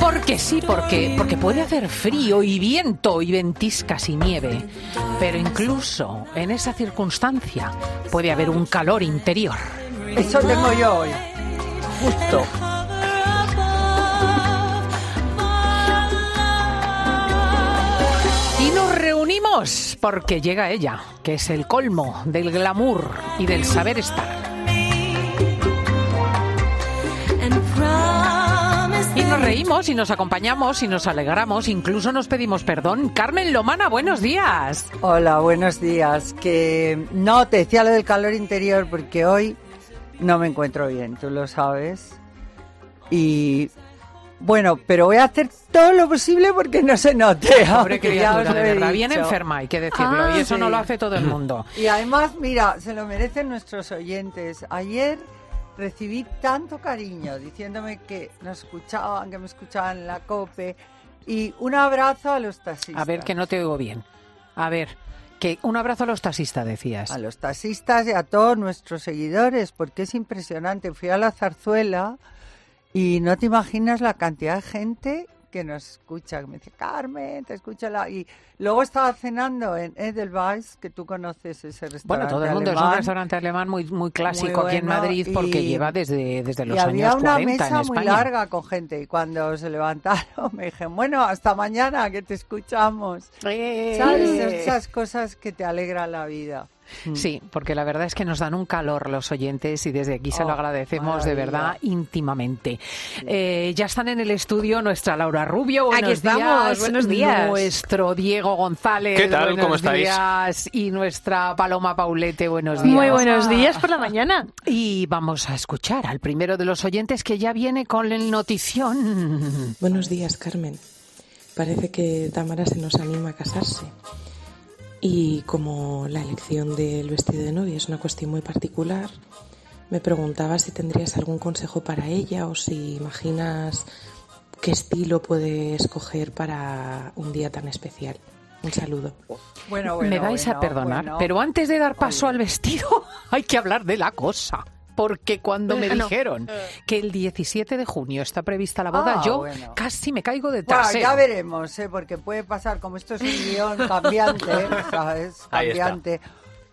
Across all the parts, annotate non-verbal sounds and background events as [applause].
Porque sí, porque, porque puede hacer frío y viento y ventiscas y nieve. Pero incluso en esa circunstancia puede haber un calor interior. Eso tengo yo hoy. Justo. Porque llega ella, que es el colmo del glamour y del saber estar. Y nos reímos y nos acompañamos y nos alegramos, incluso nos pedimos perdón. Carmen Lomana, buenos días. Hola, buenos días. Que no, te decía lo del calor interior porque hoy no me encuentro bien, tú lo sabes. Y bueno, pero voy a hacer todo lo posible porque no se note. Pobre ya os criatura, lo de verdad, bien enferma, hay que decirlo, Ah, y eso no lo hace todo el mundo. Y además, mira, se lo merecen nuestros oyentes. Ayer recibí tanto cariño diciéndome que nos escuchaban, que me escuchaban en la COPE. Y un abrazo a los taxistas. A ver, que no te oigo bien. A ver, que un abrazo a los taxistas, decías. A los taxistas y a todos nuestros seguidores, porque es impresionante. Fui a la zarzuela y no te imaginas la cantidad de gente que nos escucha, que me dice, Carmen, te escucha la... Y luego estaba cenando en Edelweiss, que tú conoces ese restaurante Bueno, todo el mundo es un alemán. restaurante alemán muy, muy clásico Muy aquí en bueno, Madrid porque y- lleva desde, desde los y había años una 40 mesa en muy larga con gente y cuando se levantaron [laughs] me dije, bueno, hasta mañana que te escuchamos. Eh. ¿Sabes? Esas cosas que te alegran la vida. Sí, porque la verdad es que nos dan un calor los oyentes y desde aquí se lo Oh, agradecemos de verdad íntimamente. Eh, ya están en el estudio nuestra Laura Rubio, buenos Aquí estamos, días. buenos días. Nuestro Diego González, ¿Qué tal? buenos ¿Cómo estáis? días. Y nuestra Paloma Paulete, buenos días. Muy buenos días por la mañana. Y vamos a escuchar al primero de los oyentes que ya viene con el notición. Buenos días, Carmen. Parece que Tamara se nos anima a casarse. Y como la elección del vestido de novia es una cuestión muy particular, me preguntaba si tendrías algún consejo para ella o si imaginas qué estilo puede escoger para un día tan especial. Un saludo. Bueno, Me bueno, vais a perdonar, bueno. pero antes de dar paso al vestido, [laughs] hay que hablar de la cosa. Porque cuando me [laughs] no. dijeron que el 17 de junio está prevista la boda, Ah, yo bueno. casi me caigo de Bueno, trasero. ya veremos, ¿eh? porque puede pasar, como esto es un guion [laughs] cambiante. Cambiante.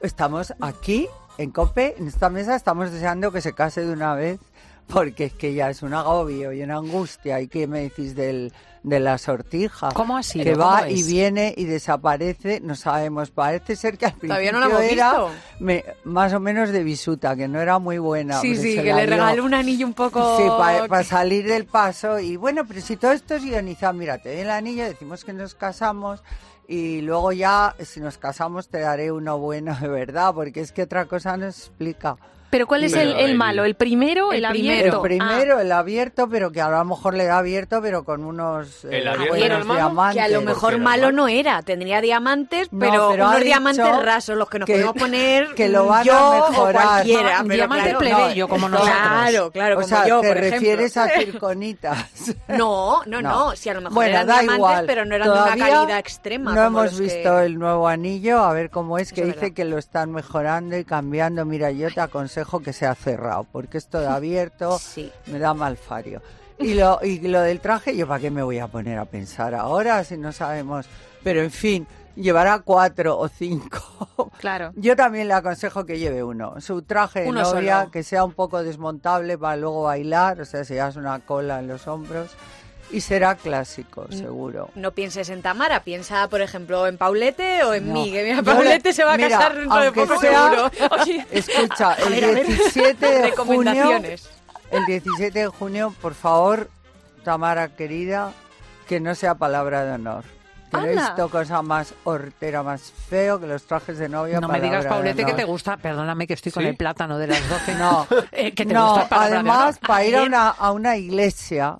Estamos aquí, en COPE, en esta mesa, estamos deseando que se case de una vez, porque es que ya es un agobio y una angustia. ¿Y qué me decís del, de la sortija? ¿Cómo ha sido? Que ¿Cómo va y viene y desaparece, no sabemos. Parece ser que al principio Todavía no la hemos era visto. me- más o menos de bisuta, que no era muy buena. Sí, sí, que le regaló un anillo un poco... Sí, para salir del paso. Y bueno, pero si todo esto es guionizado, mira, te doy el anillo, decimos que nos casamos y luego ya, si nos casamos, te daré uno bueno [laughs] de verdad, porque es que otra cosa no explica. Pero ¿cuál es el, Pero el el- malo? ¿El primero? ¿El, El abierto? El primero, el abierto, pero que a lo mejor le da abierto, pero con unos eh, El abierto diamantes. Que a lo ¿Por mejor malo no era, tendría diamantes, No, pero, pero ha unos diamantes rasos, los que nos que- podemos poner que lo van a yo o mejorar. cualquiera. Un pero diamante claro, plebeyo, como nosotros. Claro, claro, o como sea, yo, te por ejemplo. refieres a [laughs] circonitas. No, no, no, No. si a lo mejor Bueno, eran da diamantes, igual. pero no eran de Todavía una calidad extrema. No hemos visto el nuevo anillo, a ver cómo es, que dice que lo están mejorando y cambiando. Mira, yo te aconsejo que sea cerrado, porque esto de [laughs] abierto Sí. me da mal fario. Y lo, y lo del traje, ¿yo para qué me voy a poner a pensar ahora si no sabemos? Pero en fin, llevará cuatro o cinco. [laughs] Claro. Yo también le aconsejo que lleve uno. Su traje de novia, solo. que sea un poco desmontable para luego bailar, o sea, si das una cola en los hombros. Y será clásico, seguro. No pienses en Tamara, piensa, por ejemplo, en Paulete o en No. mí. Que mira, Paulete le- se va a mira, casar dentro de poco sea- seguro. [laughs] [laughs] Oye, Escucha, el ver, a ver. 17 de junio, el 17 de junio, por favor, Tamara querida, que no sea palabra de honor. Que no he visto cosa más hortera, más feo que los trajes de novia. No me digas, Paulete, que te gusta, perdóname que estoy con el plátano de las 12. No, [laughs] Eh, que te no, gusta además, para ir a una, a una iglesia,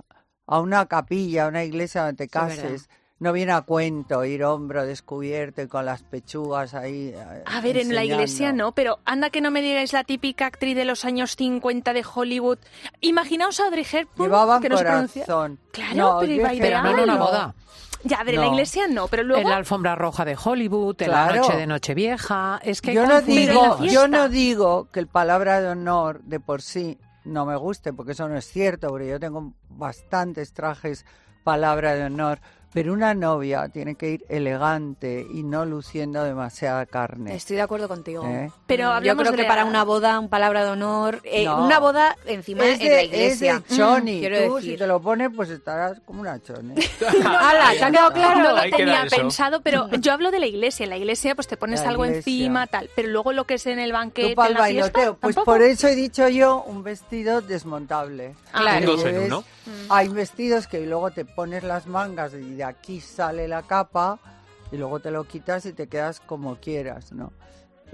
a una capilla, a una iglesia donde te Sí, cases, no viene a cuento ir hombro descubierto y con las pechugas ahí. eh, A ver, en la iglesia no, pero anda que no me digáis la típica actriz de los años 50 de Hollywood. Imaginaos a Audrey Hepburn, Llevaban que no se pronuncia. corazón. Claro, No, pero iba que Pero no en una no. boda. Ya, de la No. iglesia no, pero luego... En la alfombra roja de Hollywood, en Claro. la noche de Nochevieja. Es que yo no en la digo, yo no digo que el palabra de honor de por sí no me guste, porque eso no es cierto, porque yo tengo bastantes trajes palabra de honor, pero una novia tiene que ir elegante y no luciendo demasiada carne. Estoy de acuerdo contigo. ¿Eh? Pero Mm, Yo creo de que la- para una boda, un palabra de honor, eh, No. una boda encima Es en la de, iglesia. es de choni. Quiero Tú, decir. si te lo pones, pues estarás como una choni. ¡Hala! ¿Te ha quedado claro? No lo tenía pensado, pero [laughs] yo hablo de la iglesia. En la iglesia pues te pones La algo iglesia. encima, tal. Pero luego lo que es en el banquete, Tú para en el la fiesta, bailoteo. Pues tampoco. por eso he dicho yo un vestido desmontable. Claro. Que Un dos en uno. Hay vestidos que luego te pones las mangas y de aquí sale la capa y luego te lo quitas y te quedas como quieras, ¿no?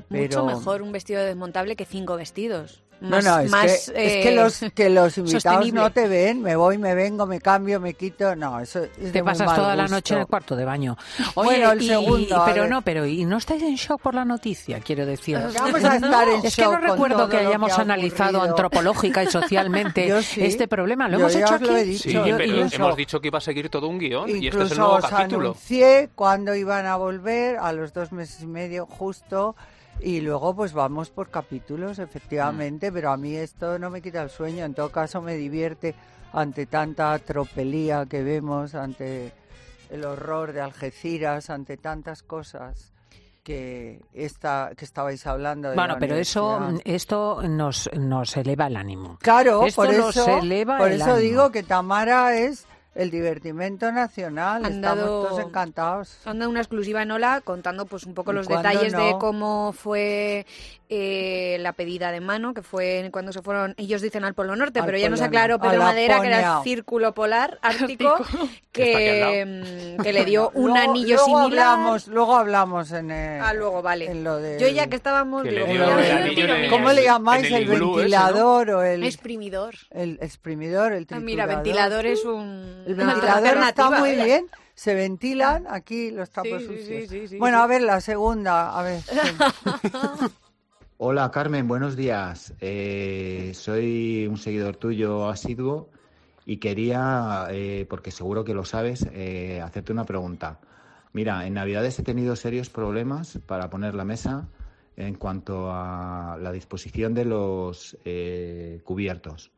Mucho mejor un vestido desmontable que cinco vestidos. Más, no, no, es, más, que, es eh, que los que los invitados sostenible. no te ven, me voy, me vengo, me cambio, me quito, no, eso es de Te muy pasas mal toda la gusto. noche en el cuarto de baño. Bueno, el y- segundo, a pero no, pero ¿y no estáis en shock por la noticia? Quiero decir. Vamos a estar en [laughs] Es que shock no con recuerdo todo que hayamos ha analizado antropológica y socialmente [laughs] Yo sí. este problema. Lo Yo hemos ya hecho lo he aquí. dicho. Sí, Yo- pero incluso- hemos dicho que iba a seguir todo un guion y este es el nuevo os capítulo. anuncié cuándo iban a volver, a los dos meses y medio justo, y luego pues vamos por capítulos, efectivamente, pero a mí esto no me quita el sueño, en todo caso me divierte ante tanta tropelía que vemos, ante el horror de Algeciras, ante tantas cosas que, esta, que estabais hablando. de Bueno, pero eso, universidad. esto nos, nos eleva el ánimo. Claro, Esto por eso, eleva por el eso ánimo. digo que Tamara es el divertimento nacional. Han Estamos dado- todos encantados. Han dado una exclusiva en Ola contando pues un poco ¿Y los detalles de no? cómo fue eh, la pedida de mano, que fue cuando se fueron, ellos dicen al Polo Norte, Al pero ya nos aclaró Pedro Madera que era el círculo polar [laughs] ártico, que, mm, que le dio un Luego- anillo luego similar. Hablamos, luego hablamos en el, Ah, luego, vale. en lo de... Yo ya que estábamos... Que digo, le de- el ¿Cómo le llamáis? ¿El, el iglú ese, ventilador o el, Exprimidor. el exprimidor? El Ah, mira, triturador? ventilador es un... El ventilador está muy bien. Se ventilan aquí los trapos Sí, sucios. sí, sí, sí, bueno, sí. a ver, la segunda. A ver. [laughs] Hola Carmen, buenos días. Eh, soy un seguidor tuyo asiduo y quería, eh, porque seguro que lo sabes, eh, hacerte una pregunta. Mira, en Navidades he tenido serios problemas para poner la mesa en cuanto a la disposición de los eh, cubiertos.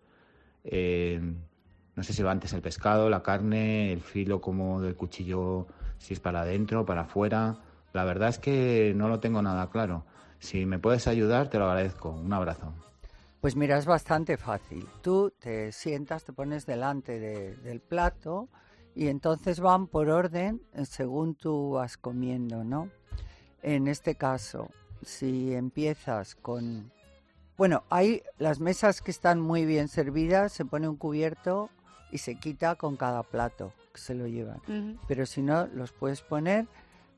No sé si va antes el pescado, la carne, el filo como del cuchillo, si es para adentro, para afuera. La verdad es que no lo tengo nada claro. Si me puedes ayudar, te lo agradezco. Un abrazo. Pues mira, es bastante fácil. Tú te sientas, te pones delante de- del plato y entonces van por orden eh, según tú vas comiendo, ¿no? En este caso, si empiezas con... Bueno, hay las mesas que están muy bien servidas, se pone un cubierto y se quita con cada plato que se lo llevan. Pero si no, los puedes poner,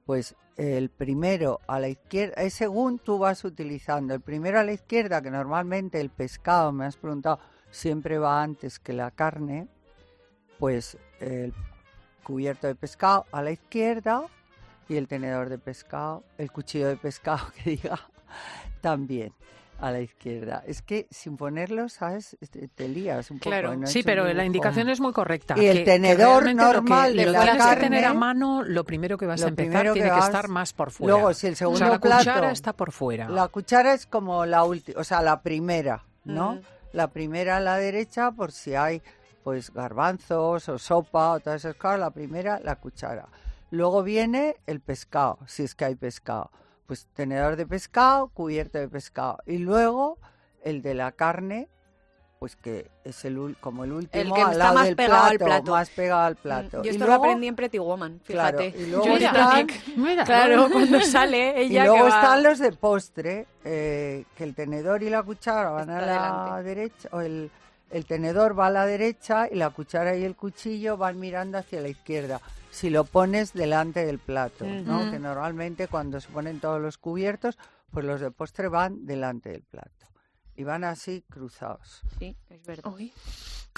pues el primero a la izquierda, es según tú vas utilizando. El primero a la izquierda, que normalmente el pescado, me has preguntado, siempre va antes que la carne, pues el cubierto de pescado a la izquierda y el tenedor de pescado, el cuchillo de pescado [laughs] que diga, también a la izquierda. Es que sin ponerlo, ¿sabes? Te, te lías un Claro. poco. he Sí, pero la indicación es muy correcta. Y el que- que tenedor que- normal de lo la tienes que tener carne, a mano, lo primero que vas a empezar tiene que que, vas- estar más por fuera. Luego, si el o segundo sea, la plato... cuchara está por fuera. La cuchara es como la última, o sea, la primera, ¿no? Ujú. La primera a la derecha por si hay pues garbanzos o sopa o todas esas cosas, la primera la cuchara. Luego viene el pescado, si es que hay pescado. Pues tenedor de pescado, cubierto de pescado. Y luego el de la carne, pues que es el ul- como el último que al está lado más del pegado al plato, plato. más pegado al Mm, plato. Yo y esto luego, lo aprendí en Pretty Woman, claro, fíjate. y luego están-. [laughs] Mira, Claro, cuando sale [laughs] Y ella luego que va- están los de postre, eh, que el tenedor y la cuchara van a Está la delante. derecha, o el, el tenedor va a la derecha y la cuchara y el cuchillo van mirando hacia la izquierda. Si lo pones delante del plato, ¿no? Que normalmente cuando se ponen todos los cubiertos, pues los de postre van delante del plato. Y van así cruzados. Sí, es verdad.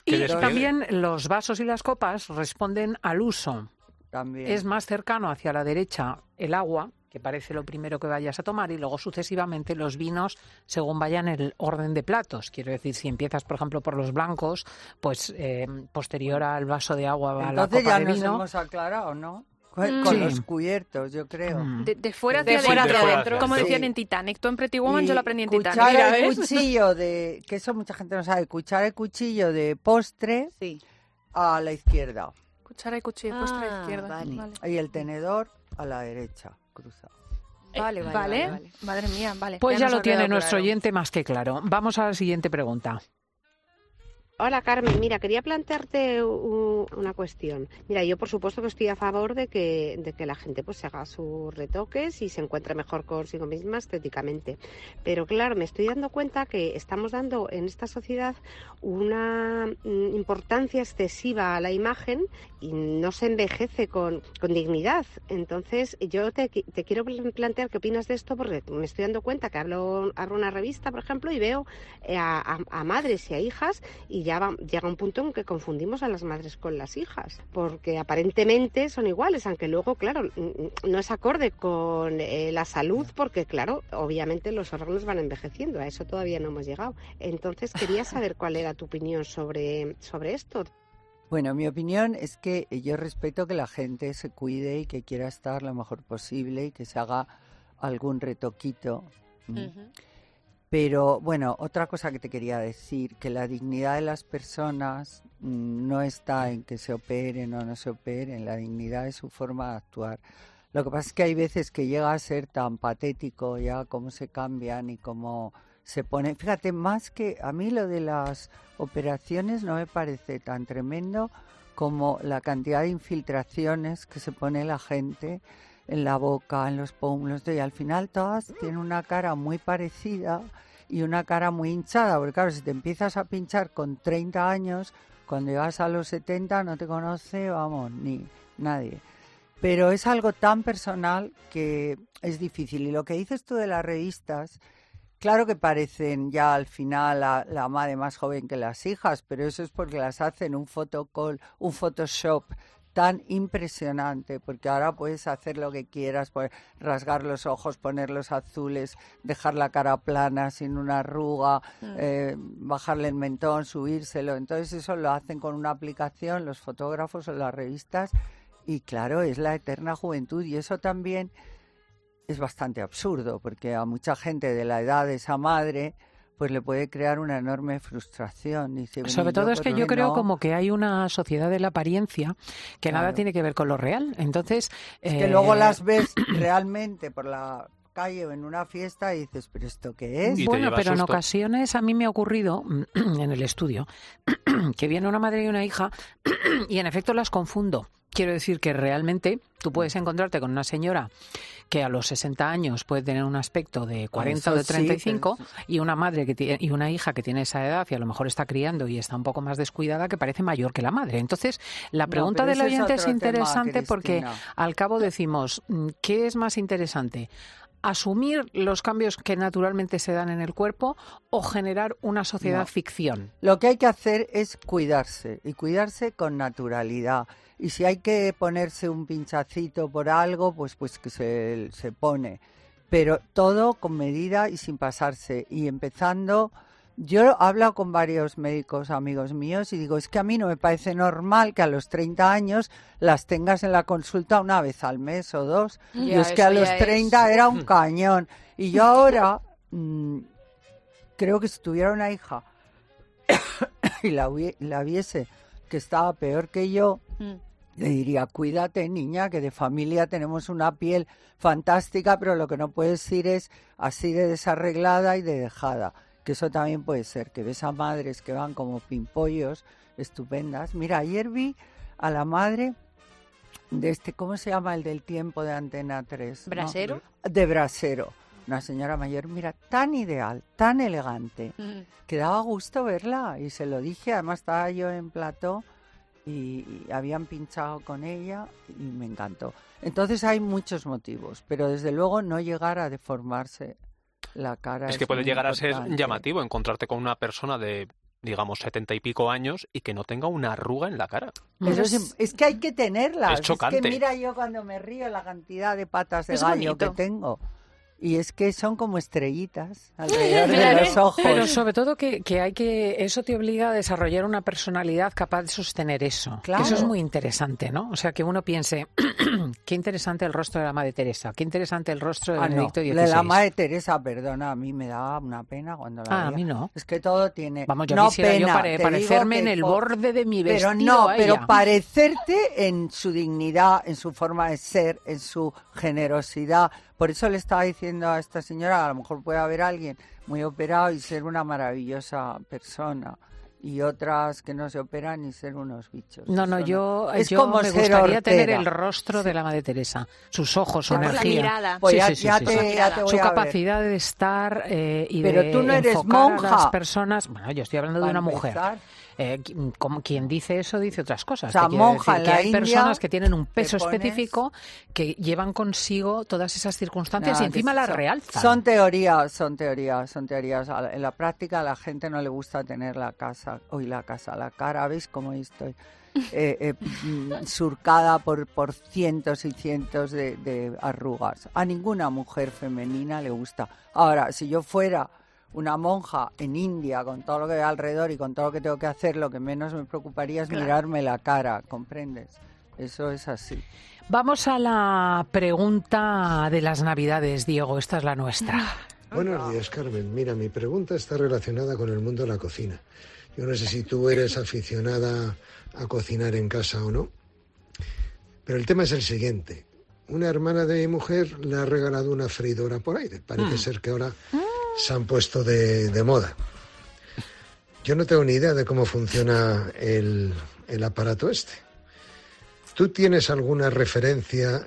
Y también los vasos y las copas responden al uso. También. Es más cercano hacia la derecha el agua, que parece lo primero que vayas a tomar, y luego sucesivamente los vinos según vayan el orden de platos. Quiero decir, si empiezas, por ejemplo, por los blancos, pues eh, posterior al vaso de agua va la Entonces copa ya de nos vino. hemos aclarado, ¿no? Con, con Sí. los cubiertos, yo creo. Mm. De, de fuera De hacia fuera adentro. hacia adentro. Como Sí. decían en Titanic. Tú en Pretty Woman, yo lo aprendí en Titanic. cuchara y cuchillo de, que eso mucha gente no sabe, cuchara y cuchillo de postre Sí. a la izquierda Cuchara y cuchillo, puesta a la Ah, izquierda. vale. y el tenedor a la derecha, cruzado. Vale, vale, Vale. vale, vale. Madre mía, vale. Pues ya, lo tiene nuestro claro. oyente más que claro. Vamos a la siguiente pregunta. Hola Carmen, mira, quería plantearte una cuestión. Mira, yo por supuesto que estoy a favor de que, de que la gente pues se haga sus retoques y se encuentre mejor consigo misma estéticamente. Pero claro, me estoy dando cuenta que estamos dando en esta sociedad una mm, importancia excesiva a la imagen y no se envejece con, con dignidad. Entonces, yo te, te quiero pl- plantear qué opinas de esto porque me estoy dando cuenta que hablo, una revista, por ejemplo, y veo eh, a, a- a madres y a hijas y ya va- llega un punto en que confundimos a las madres con las hijas, porque aparentemente son iguales, aunque luego, claro, no es acorde con eh, la salud, porque, claro, obviamente los órganos van envejeciendo, a eso todavía no hemos llegado. Entonces, quería saber cuál era tu opinión sobre, sobre esto. Bueno, mi opinión es que yo respeto que la gente se cuide y que quiera estar lo mejor posible y que se haga algún retoquito. Pero bueno, otra cosa que te quería decir, que la dignidad de las personas no está en que se operen o no se operen, la dignidad es su forma de actuar. Lo que pasa es que hay veces que llega a ser tan patético ya cómo se cambian y cómo se ponen. Fíjate, más que a mí lo de las operaciones no me parece tan tremendo como la cantidad de infiltraciones que se pone la gente en la boca, en los pómulos, y al final todas tienen una cara muy parecida y una cara muy hinchada, porque claro, si te empiezas a pinchar con 30 años, cuando llegas a los 70 no te conoce, vamos, ni nadie. Pero es algo tan personal que es difícil. Y lo que dices tú de las revistas, claro que parecen ya al final la, la madre más joven que las hijas, pero eso es porque las hacen un un Photoshop tan impresionante, porque ahora puedes hacer lo que quieras, pues, rasgar los ojos, ponerlos azules, dejar la cara plana, sin una arruga, eh, bajarle el mentón, subírselo. Entonces eso lo hacen con una aplicación los fotógrafos o las revistas y claro, es la eterna juventud y eso también es bastante absurdo, porque a mucha gente de la edad de esa madre pues le puede crear una enorme frustración. "Bueno, Sobre ¿y todo es que yo creo no?". como que hay una sociedad de la apariencia que nada tiene que ver con lo real. Entonces, Es que eh, luego las ves [clears throat] realmente por la calle o en una fiesta y dices, pero ¿esto qué es? Y Bueno, pero en ocasiones a mí me ha ocurrido [clears throat] en el estudio [clears throat] que viene una madre y una hija y en efecto las confundo. Quiero decir que realmente tú puedes encontrarte con una señora que a los 60 años puede tener un aspecto de 40 o de eso sí, 35 pero y una madre que tiene, y una hija que tiene esa edad y a lo mejor está criando y está un poco más descuidada que parece mayor que la madre. Entonces, la pregunta del es oyente es tema, interesante porque al cabo decimos, mm, ¿qué es más interesante? ¿Asumir los cambios que naturalmente se dan en el cuerpo o generar una sociedad No. ficción? Lo que hay que hacer es cuidarse y cuidarse con naturalidad. Y si hay que ponerse un pinchacito por algo, pues, pues que se, se pone. Pero todo con medida y sin pasarse. Y empezando, yo he hablado con varios médicos amigos míos y digo, es que a mí no me parece normal que a los 30 años las tengas en la consulta una vez al mes o dos. y Ya, es que a los ya es. 30 era un cañón. Y yo ahora mm, creo que si tuviera una hija [coughs] y la, la viese que estaba peor que yo, Mm. Le diría, cuídate niña, que de familia tenemos una piel fantástica, pero lo que no puedes ir es así de desarreglada y de dejada. Que eso también puede ser, que ves a madres que van como pimpollos estupendas. Mira, ayer vi a la madre de este, ¿cómo se llama el del tiempo de Antena 3? ¿no? ¿Brasero? De Brasero. Una señora mayor, mira, tan ideal, tan elegante Mm. que daba gusto verla y se lo dije, además estaba yo en plató y, y habían pinchado con ella y me encantó. Entonces hay muchos motivos, pero desde luego no llegar a deformarse la cara. Es que puede llegar a ser llamativo encontrarte con una persona de, digamos, setenta y pico años y que no tenga una arruga en la cara. Eso es, es que hay que tenerlas. Es chocante. que mira yo cuando me río la cantidad de patas de Es gallo que tengo. Y es que son como estrellitas [laughs] alrededor de Claro, los ojos. Pero sobre todo que, que hay que, eso te obliga a desarrollar una personalidad capaz de sostener eso. Que Eso es Claro. muy interesante, ¿no? O sea, que uno piense, [clears throat] qué interesante el rostro de la Madre Teresa, qué interesante el rostro de Ah, no. Benedicto De XVI. la madre Teresa, perdona, a mí me da una pena cuando la Ah, a mí no. Es que todo tiene... Vamos, yo no quisiera yo pena, pare- te parecerme en el borde de mi Pero vestido no, a pero parecerte en su dignidad, en su forma de ser, en su generosidad. Por eso le estaba diciendo a esta señora, a lo mejor puede haber alguien muy operado y ser una maravillosa persona. Y otras que no se operan y ser unos bichos. No, no, yo, Es yo como me gustaría tener el rostro de la Madre Teresa, sus ojos, su energía. su capacidad de estar eh, y Pero de tú no eres enfocar a las personas. Bueno, yo estoy hablando de Para una mujer. Eh, como quien dice eso dice otras cosas. O sea, monja decir que hay India, personas que tienen un peso pones- específico que llevan consigo todas esas circunstancias y encima las son- realzan. Son teorías, son teorías, son teorías. En la práctica a la gente no le gusta tener la casa, hoy la casa, la cara, ¿veis cómo estoy? Eh, eh, mm, surcada por, por cientos y cientos de, de arrugas. A ninguna mujer femenina le gusta. Ahora, si yo fuera una monja en India con todo lo que hay alrededor y con todo lo que tengo que hacer, lo que menos me preocuparía es mirarme la cara, ¿comprendes? Eso es así. Vamos a la pregunta de las Navidades, Diego. Esta es la nuestra. [laughs] Buenos días, Carmen. Mira, mi pregunta está relacionada con el mundo de la cocina. Yo no sé si tú eres aficionada a cocinar en casa o no, pero el tema es el siguiente. Una hermana de mi mujer le ha regalado una freidora por aire. Parece ser que ahora se han puesto de, de moda. Yo no tengo ni idea de cómo funciona el, el aparato este. ¿Tú tienes alguna referencia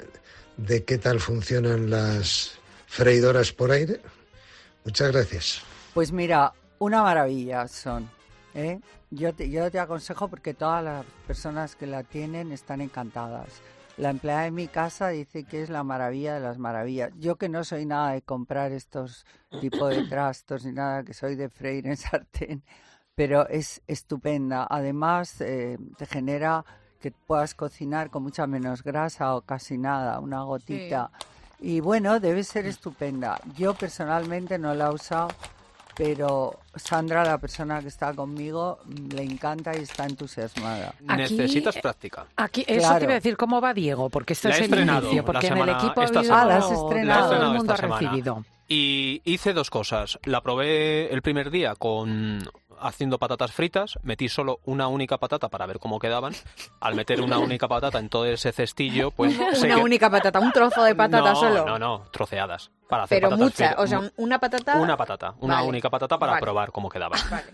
de qué tal funcionan las freidoras por aire? Muchas gracias. Pues mira, una maravilla son. ¿eh? Yo, te, yo te aconsejo porque todas las personas que la tienen están encantadas. La empleada de mi casa dice que es la maravilla de las maravillas. Yo que no soy nada de comprar estos tipos de [clears throat] trastos ni nada, que soy de freír en [laughs] sartén, pero es estupenda. Además, eh, te genera que puedas cocinar con mucha menos grasa o casi nada, una gotita. Y bueno, debe ser estupenda. Yo personalmente no la he usado, pero Sandra, la persona que está conmigo, le encanta y está entusiasmada. Aquí- Necesitas práctica. Aquí, eso Claro. te iba a decir, ¿cómo va Diego? Porque este La es el inicio, la porque en el equipo ha habido... Ah, la has La estrenado. todo el mundo ha semana. recibido. Y hice dos cosas. La probé el primer día con haciendo patatas fritas, metí solo una única patata para ver cómo quedaban. Al meter una única patata en todo ese cestillo, pues Una que- única patata, un trozo de patata no, solo. No, no, troceadas. Para hacer Pero patatas mucha, fritas. o sea, una patata. Una patata, una Vale. única patata para Vale. probar cómo quedaba. Vale.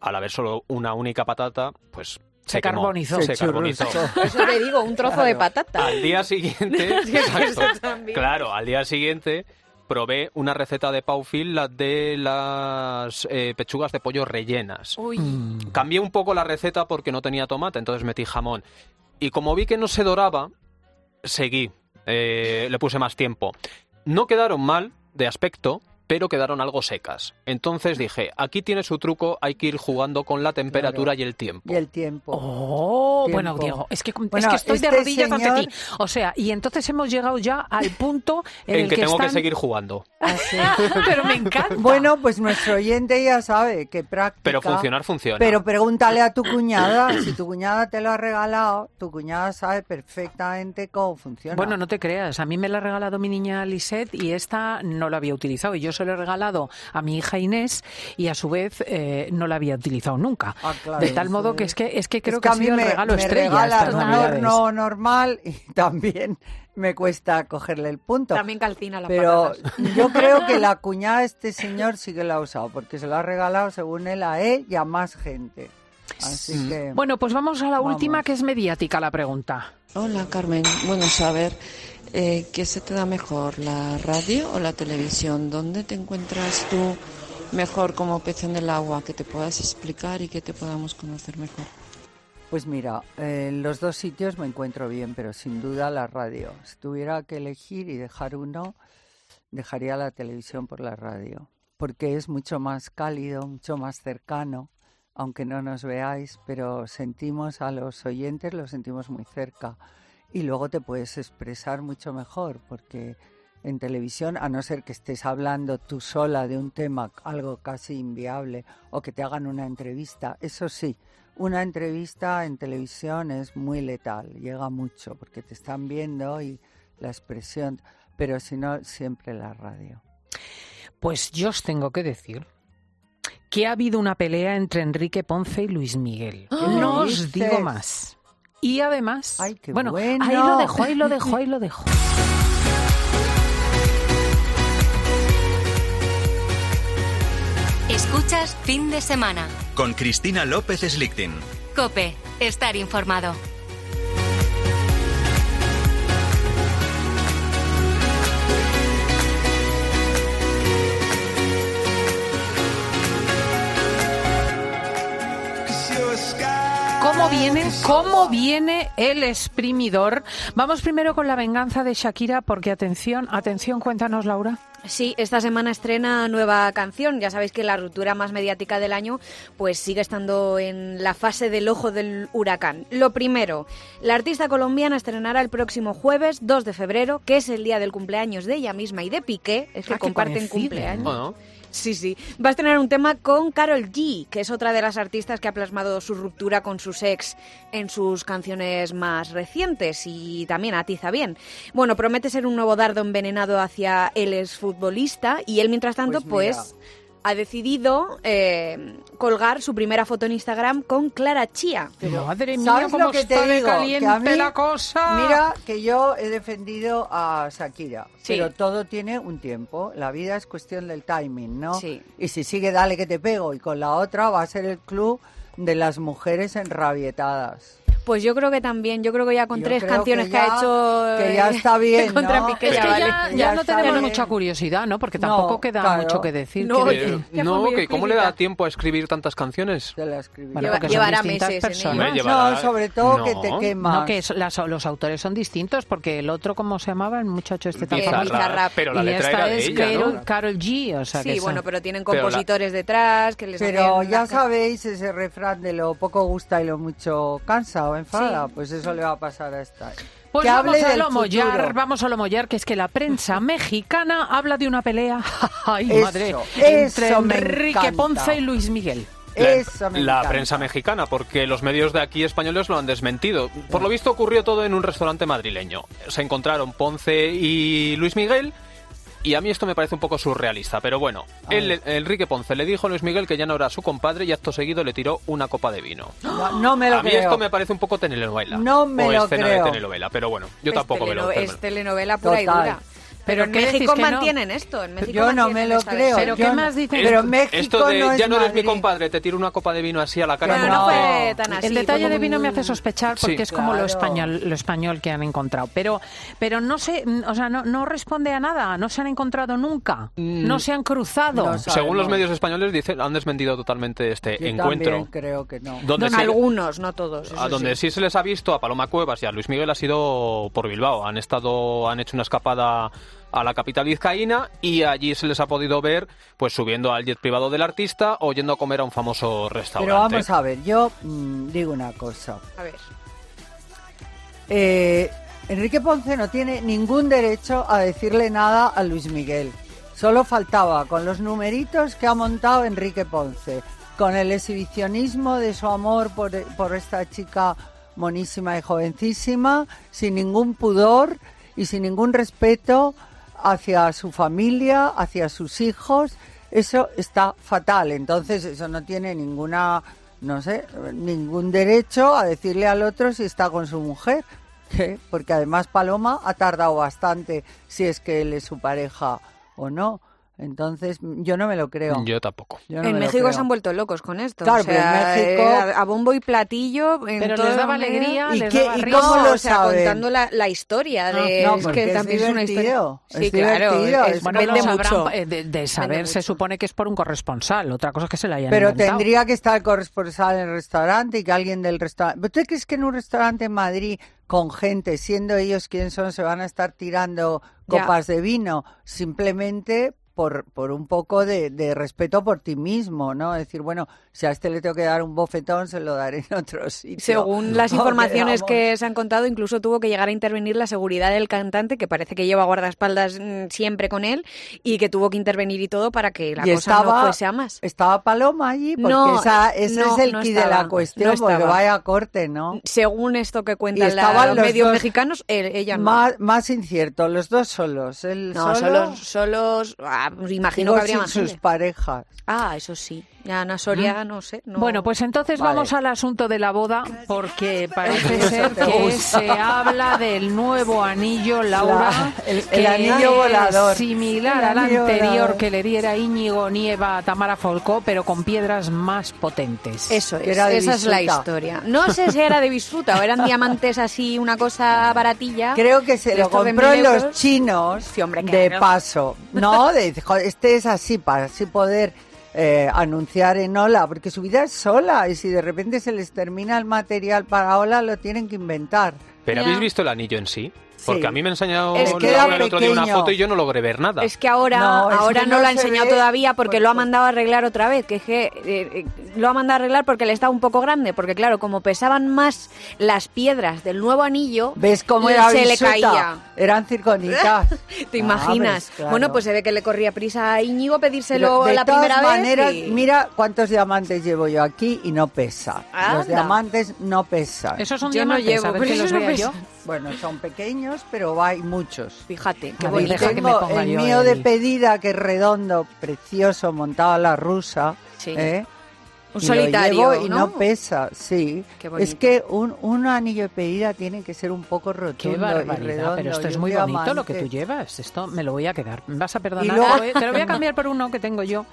Al haber solo una única patata, pues Se carbonizó. Se Se carbonizó. eso te digo, un trozo de patata. Al día siguiente, [laughs] exacto. claro, al día siguiente probé una receta de Pau Phil, la de las eh, pechugas de pollo rellenas. Uy. Mm. Cambié un poco la receta porque no tenía tomate, entonces metí jamón. Y como vi que no se doraba, seguí. Eh, le puse más tiempo. No quedaron mal de aspecto, pero quedaron algo secas. Entonces dije, aquí tiene su truco, hay que ir jugando con la temperatura y el tiempo. Y el tiempo. Oh, Tiempo. bueno, Diego, es que, es que estoy de este rodillas ante señor- ti. O sea, y entonces hemos llegado ya al punto en, [laughs] En el que, tengo están... que seguir jugando. [laughs] Así. [laughs] Pero me encanta. Bueno, pues nuestro oyente ya sabe que práctica. Pero funcionar funciona. Pero pregúntale a tu cuñada, si tu cuñada te lo ha regalado, tu cuñada sabe perfectamente cómo funciona. Bueno, no te creas, a mí me la ha regalado mi niña Lisette y esta no la había utilizado. Y yo se lo he regalado a mi hija Inés y a su vez eh, no la había utilizado nunca. Ah, claro, de tal modo que es que es que creo Es que, a ha sido el me, regalo me estrella un horno normal y [laughs] también me cuesta cogerle el punto. También calcina las Pero patatas. yo creo que la [laughs] cuñada de este señor sí que la ha usado, porque se lo ha regalado, según él, a él y a más gente. Así Mm. que... Bueno, pues vamos a la Vamos. última que es mediática la pregunta. Hola Carmen, bueno saber eh, qué se te da mejor, la radio o la televisión. ¿Dónde te encuentras tú mejor como pez en el agua? Que te puedas explicar y que te podamos conocer mejor. Pues mira, eh, los dos sitios me encuentro bien, pero sin duda la radio. Si tuviera que elegir y dejar uno, dejaría la televisión por la radio, porque es mucho más cálido, mucho más cercano, aunque no nos veáis, pero sentimos a los oyentes, los sentimos muy cerca. Y luego te puedes expresar mucho mejor, porque en televisión, a no ser que estés hablando tú sola de un tema, algo casi inviable, o que te hagan una entrevista. Eso sí, una entrevista en televisión es muy letal, llega mucho, porque te están viendo y la expresión, pero si no, siempre la radio. Pues yo os tengo que decir que ha habido una pelea entre Enrique Ponce y Luis Miguel. ¿Qué no os digo más. Y además, Ay, qué bueno, bueno. ahí lo dejo, ahí lo dejo, ahí lo dejo. Escuchas fin de semana. Con Cristina López Slichting. Cope, estar informado. ¿Cómo viene? ¿Cómo viene el exprimidor? Vamos primero con la venganza de Shakira, porque atención, atención, cuéntanos, Laura. Sí, esta semana estrena nueva canción. Ya sabéis que la ruptura más mediática del año pues sigue estando en la fase del ojo del huracán. Lo primero, la artista colombiana estrenará el próximo jueves 2 de febrero, que es el día del cumpleaños de ella misma y de Piqué, es que Ah, comparten cumpleaños. Bueno, Sí, sí. Va a estrenar un tema con Carol G, que es otra de las artistas que ha plasmado su ruptura con sus ex en sus canciones más recientes y también atiza bien. Bueno, promete ser un nuevo dardo envenenado hacia el exfutbolista y él, mientras tanto, Pues pues. Ha decidido eh, colgar su primera foto en Instagram con Clara Chía. Madre mía, ¿Sabes cómo lo que está te de digo? caliente Que a mí- la cosa. Mira que yo he defendido a Shakira, Sí. pero todo tiene un tiempo. La vida es cuestión del timing, ¿no? Sí. Y si sigue dale que te pego y con la otra va a ser el club de las mujeres enrabietadas. Pues yo creo que también, yo creo que ya con Yo tres canciones que que, ha hecho que ya eh, [laughs] está bien, contra ¿no? Piqué, Es ya que vale. ya, Ya ya no tenemos bien. mucha curiosidad, ¿no? Porque No, tampoco queda claro. mucho que decir. No, eh, que ¿cómo le da tiempo a escribir tantas canciones? La. Bueno, Lleva- llevará meses en personas. No, sobre todo que te quemas. No, que es- las- los autores son distintos, porque el otro, ¿cómo se llamaba? El muchacho este tan famoso. Pero la y letra esta era de es ella, Carol, G, o sea que Sí, bueno, pero tienen compositores detrás que les Pero ya sabéis ese refrán de lo poco gusta y lo mucho cansa enfada, Sí. pues eso le va a pasar a esta. Pues que vamos hable a lo mollar, vamos a lo mollar, que es que la prensa [laughs] mexicana habla de una pelea, [laughs] ay Eso, madre, entre Enrique encanta. Ponce y Luis Miguel. La, Eso me la encanta. prensa mexicana, porque los medios de aquí españoles lo han desmentido. Por lo visto ocurrió todo en un restaurante madrileño. Se encontraron Ponce y Luis Miguel. Y a mí esto me parece un poco surrealista, pero bueno, él, Enrique Ponce le dijo a Luis Miguel que ya no era su compadre y acto seguido le tiró una copa de vino. No, no me lo a mí creo. esto me parece un poco telenovela. No me o lo escena creo. de telenovela, pero bueno, yo es tampoco me lo creo. Es telenovela pura y dura. Pero, ¿Pero en México que no? mantienen esto. En México Yo no me lo creo. ¿Pero yo qué no- más dicen? Pero México Esto de no es ya no eres mi compadre, te tiro una copa de vino así a la cara. Pero no fue tan así. el detalle de vino me hace sospechar porque Sí. es como lo español, lo español que han encontrado. Pero, pero no sé, mm, o sea, no, no responde a nada, no se han encontrado nunca, Mm. no se han cruzado. No Según los medios españoles dicen, han desmentido totalmente este Yo encuentro. también creo que no. Donde Algunos, no todos. a donde sí. sí se les ha visto a Paloma Cuevas y a Luis Miguel ha sido por Bilbao. Han estado, han hecho una escapada a la capital vizcaína y allí se les ha podido ver pues subiendo al jet privado del artista o yendo a comer a un famoso restaurante. Pero vamos a ver, yo mm, digo una cosa. A ver. Eh, Enrique Ponce no tiene ningún derecho a decirle nada a Luis Miguel. Solo faltaba con los numeritos que ha montado Enrique Ponce, con el exhibicionismo de su amor por, por esta chica monísima y jovencísima, sin ningún pudor y sin ningún respeto hacia su familia, hacia sus hijos. Eso está fatal. Entonces, eso no tiene ninguna, no sé, ningún derecho a decirle al otro si está con su mujer. ¿Qué? [laughs] Porque además Paloma ha tardado bastante si es que él es su pareja o no. Entonces, yo no me lo creo. Yo tampoco. Yo no en México se han vuelto locos con esto. Claro, o sea, pero en México- eh, a, bombo y platillo. En Pero todo les daba alegría, ¿Y les qué- daba y cómo lo o sea, saben? contando la, la historia de No, es porque que es también es una historia. divertido, Sí, es claro, divertido, es- es Bueno, vende mucho. eh, de, de saber Vende se mucho. supone que es por un corresponsal, otra cosa es que se la hayan Pero inventado. tendría que estar el corresponsal en el restaurante y que alguien del restaurante... ¿Usted crees que en un restaurante en Madrid, con gente, siendo ellos quienes son, se van a estar tirando Ya. copas de vino? Simplemente por, por un poco de, de respeto por ti mismo, ¿no? Decir, bueno, si a este le tengo que dar un bofetón, se lo daré en otro [laughs] sitio. Según las [laughs] informaciones que se han contado, incluso tuvo que llegar a intervenir la seguridad del cantante, que parece que lleva guardaespaldas mm, siempre con él, y que tuvo que intervenir y todo para que la y cosa estaba, no fuese a más. Estaba Paloma allí, porque No, esa, ese no, es el no key de estaba, la cuestión, no porque vaya corte, ¿no? Según esto que cuentan la- estaban los los medios dos mexicanos, él- ella no. Más, más incierto, los dos solos. Él No, solo, solos, solos, ah, pues imagino que habría sin más sus gente. parejas. Ah, eso sí. Ya Ana Soria, no sé. no- Bueno, pues entonces Vale. vamos al asunto de la boda, porque parece ser te que gusta. se habla del nuevo anillo, Laura, La- el- el que anillo es volador. similar El al anillo anterior volador. que le diera Íñigo Nieva a Tamara Folcó, pero con piedras más potentes. Eso Que es, era de esa es la bisuta. historia. No sé si era de bisuta o eran diamantes así, una cosa baratilla. Creo que se de lo estos de compró mil en los chinos Sí, hombre, de claro. paso. No, de, joder, este es así para así poder eh, anunciar en Ola, porque su vida es sola y si de repente se les termina el material para Ola lo tienen que inventar. ¿Pero habéis visto el anillo en sí? Porque Sí. a mí me ha enseñado Es que el otro día una foto y yo no logré ver nada. Es que ahora No, es ahora que no, no lo ha se enseñado ve, todavía porque pues, lo ha mandado a arreglar otra vez, que es que eh, eh, lo ha mandado a arreglar porque le está un poco grande, porque claro, como pesaban más las piedras del nuevo anillo, ¿Ves cómo le- era se le bisuta? caía. Eran circonitas. [laughs] ¿Te Ah, imaginas? claro. Bueno, pues se ve que le corría prisa a Íñigo Pero pedírselo de la todas primera maneras, vez. y- mira cuántos diamantes llevo yo aquí y no pesa. Anda. Los diamantes no pesan. Esos son Yo no diamantes, llevo, pero que los no pesa. yo. Bueno, son pequeños, pero hay muchos. Fíjate, qué bonito. deja que me ponga el yo mío de pedida, que es redondo, precioso, montado a la rusa. Sí. ¿eh? Un Y lo solitario, llevo y ¿no? no pesa, sí. Es que un, un anillo de pedida tiene que ser un poco Qué rotundo y barbaridad, redondo. pero esto es muy bonito lo que tú llevas. Esto me lo voy a quedar. Me vas a perdonar. luego- te lo voy a cambiar por uno que tengo yo.